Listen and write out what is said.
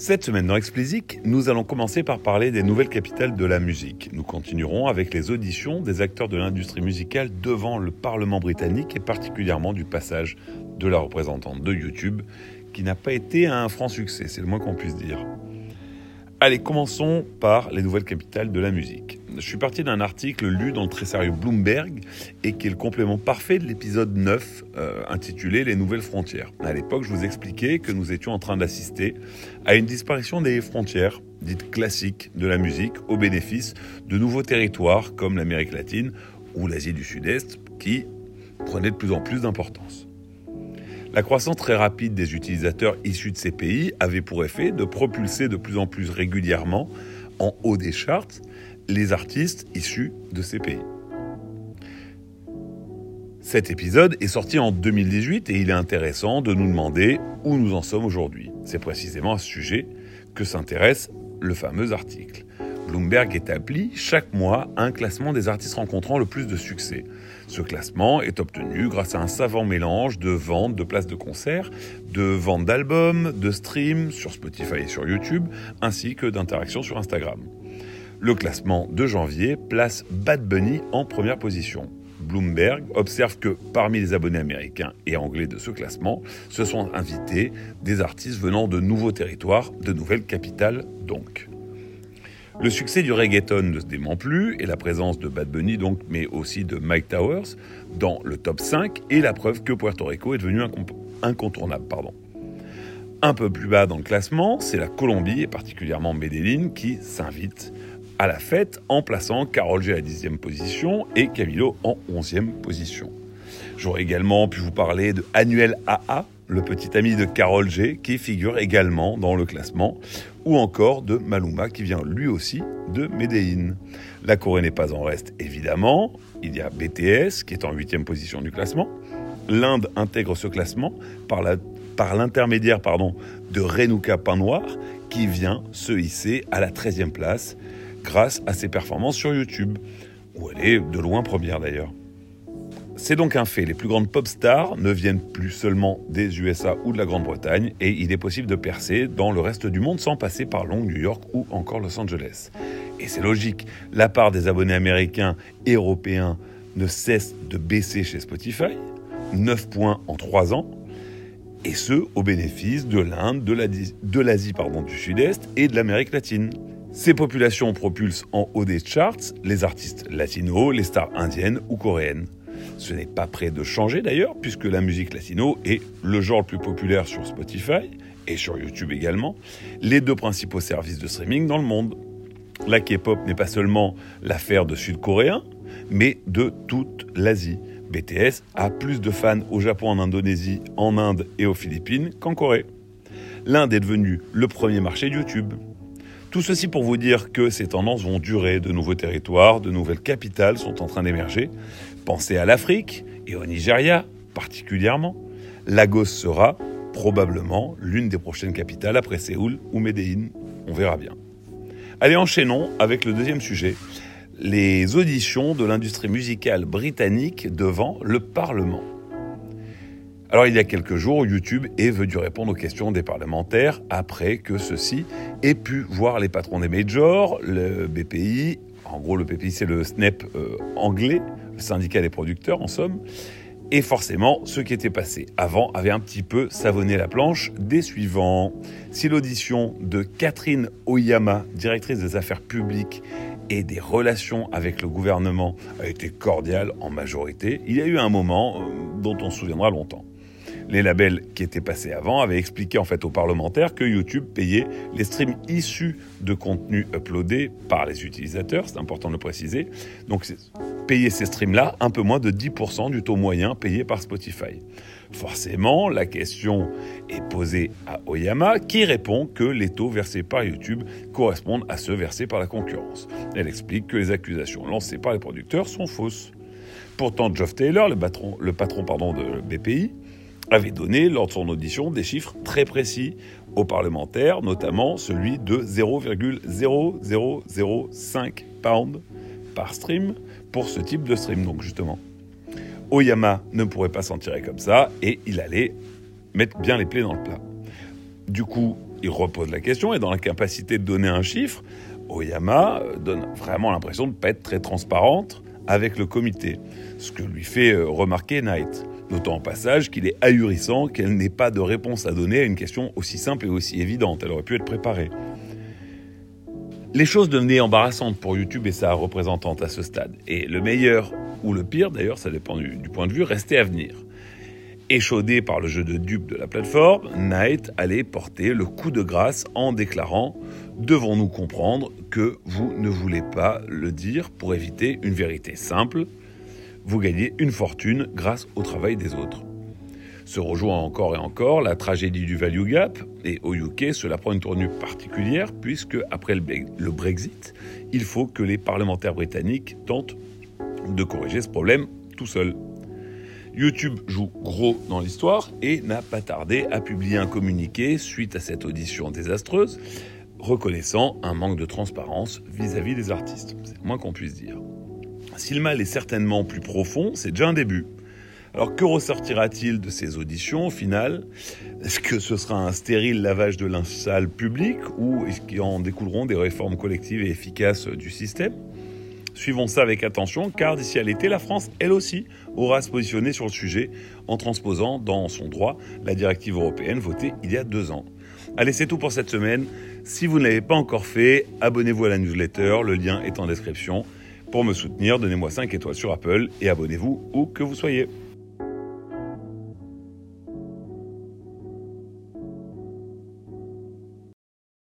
Cette semaine dans Explicit, nous allons commencer par parler des nouvelles capitales de la musique. Nous continuerons avec les auditions des acteurs de l'industrie musicale devant le Parlement britannique et particulièrement du passage de la représentante de YouTube qui n'a pas été un franc succès, c'est le moins qu'on puisse dire. Allez, commençons par les nouvelles capitales de la musique. Je suis parti d'un article lu dans le très sérieux Bloomberg et qui est le complément parfait de l'épisode 9 euh, intitulé Les nouvelles frontières. À l'époque, je vous expliquais que nous étions en train d'assister à une disparition des frontières dites classiques de la musique au bénéfice de nouveaux territoires comme l'Amérique latine ou l'Asie du Sud-Est qui prenaient de plus en plus d'importance. La croissance très rapide des utilisateurs issus de ces pays avait pour effet de propulser de plus en plus régulièrement en haut des charts les artistes issus de ces pays. Cet épisode est sorti en 2018 et il est intéressant de nous demander où nous en sommes aujourd'hui. C'est précisément à ce sujet que s'intéresse le fameux article. Bloomberg établit chaque mois un classement des artistes rencontrant le plus de succès. Ce classement est obtenu grâce à un savant mélange de ventes de places de concert, de ventes d'albums, de streams sur Spotify et sur YouTube, ainsi que d'interactions sur Instagram. Le classement de janvier place Bad Bunny en première position. Bloomberg observe que parmi les abonnés américains et anglais de ce classement, se sont invités des artistes venant de nouveaux territoires, de nouvelles capitales donc. Le succès du reggaeton ne se dément plus, et la présence de Bad Bunny, donc, mais aussi de Mike Towers, dans le top 5, est la preuve que Puerto Rico est devenu incontournable. Pardon. Un peu plus bas dans le classement, c'est la Colombie, et particulièrement Medellin, qui s'invite à la fête en plaçant Carol G à la 10e position et Camilo en 11e position. J'aurais également pu vous parler de Annuel AA, le petit ami de Carol G, qui figure également dans le classement, ou encore de Maluma, qui vient lui aussi de Medellin. La Corée n'est pas en reste, évidemment. Il y a BTS, qui est en huitième position du classement. L'Inde intègre ce classement par l'intermédiaire par de Renuka Pain qui vient se hisser à la 13e place grâce à ses performances sur YouTube, où elle est de loin première d'ailleurs. C'est donc un fait, les plus grandes pop stars ne viennent plus seulement des USA ou de la Grande-Bretagne, et il est possible de percer dans le reste du monde sans passer par Londres, New York ou encore Los Angeles. Et c'est logique, la part des abonnés américains et européens ne cesse de baisser chez Spotify, 9 points en 3 ans, et ce au bénéfice de l'Inde, de l'Asie du Sud-Est et de l'Amérique latine. Ces populations propulsent en haut des charts les artistes latinos, les stars indiennes ou coréennes. Ce n'est pas prêt de changer d'ailleurs, puisque la musique latino est le genre le plus populaire sur Spotify et sur YouTube également, les deux principaux services de streaming dans le monde. La K-pop n'est pas seulement l'affaire de Sud-Coréens, mais de toute l'Asie. BTS a plus de fans au Japon, en Indonésie, en Inde et aux Philippines qu'en Corée. L'Inde est devenue le premier marché de YouTube. Tout ceci pour vous dire que ces tendances vont durer, de nouveaux territoires, de nouvelles capitales sont en train d'émerger. Pensez à l'Afrique et au Nigeria particulièrement. Lagos sera probablement l'une des prochaines capitales après Séoul ou Médéine. On verra bien. Allez, enchaînons avec le deuxième sujet, les auditions de l'industrie musicale britannique devant le Parlement. Alors il y a quelques jours, YouTube est venu répondre aux questions des parlementaires après que ceux-ci aient pu voir les patrons des majors, le BPI, en gros le BPI c'est le SNEP euh, anglais, le syndicat des producteurs en somme, et forcément, ce qui était passé avant avait un petit peu savonné la planche des suivants. Si l'audition de Catherine Oyama, directrice des affaires publiques et des relations avec le gouvernement, a été cordiale en majorité, il y a eu un moment euh, dont on se souviendra longtemps. Les labels qui étaient passés avant avaient expliqué en fait aux parlementaires que YouTube payait les streams issus de contenus uploadés par les utilisateurs, c'est important de le préciser. Donc payer ces streams-là un peu moins de 10% du taux moyen payé par Spotify. Forcément, la question est posée à Oyama qui répond que les taux versés par YouTube correspondent à ceux versés par la concurrence. Elle explique que les accusations lancées par les producteurs sont fausses. Pourtant, Geoff Taylor, le patron, pardon, de BPI, avait donné lors de son audition des chiffres très précis aux parlementaires, notamment celui de 0,0005 pounds par stream pour ce type de stream. Donc justement, Oyama ne pourrait pas s'en tirer comme ça et il allait mettre bien les plaies dans le plat. Du coup, Il repose la question et dans l'incapacité de donner un chiffre, Oyama euh, donne vraiment l'impression de ne pas être très transparente avec le comité, ce que lui fait euh, remarquer Knight. Notant en passage qu'il est ahurissant qu'elle n'ait pas de réponse à donner à une question aussi simple et aussi évidente. Elle aurait pu être préparée. Les choses devenaient embarrassantes pour YouTube et sa représentante à ce stade. Et le meilleur ou le pire, d'ailleurs, ça dépend du, du, point de vue, restait à venir. Échaudé par le jeu de dupes de la plateforme, Knight allait porter le coup de grâce en déclarant Devons-nous comprendre que vous ne voulez pas le dire pour éviter une vérité simple? Vous gagnez une fortune grâce au travail des autres se rejoint encore et encore la tragédie du value gap, et au UK, cela prend une tournure particulière, puisque après le Brexit, il faut que les parlementaires britanniques tentent de corriger ce problème tout seuls. YouTube joue gros dans l'histoire et n'a pas tardé à publier un communiqué suite à cette audition désastreuse, reconnaissant un manque de transparence vis-à-vis -vis des artistes. C'est moins qu'on puisse dire. Si le mal est certainement plus profond, c'est déjà un début. Alors que ressortira-t-il de ces auditions au final Est-ce que ce sera un stérile lavage de linge sale public ou est-ce qu'il en découleront des réformes collectives et efficaces du système? Suivons ça avec attention car d'ici à l'été, la France, elle aussi, aura à se positionner sur le sujet en transposant dans son droit la directive européenne votée il y a deux ans. Allez, c'est tout pour cette semaine. Si vous ne l'avez pas encore fait, abonnez-vous à la newsletter, le lien est en description. Pour me soutenir, donnez-moi 5 étoiles sur Apple et abonnez-vous où que vous soyez.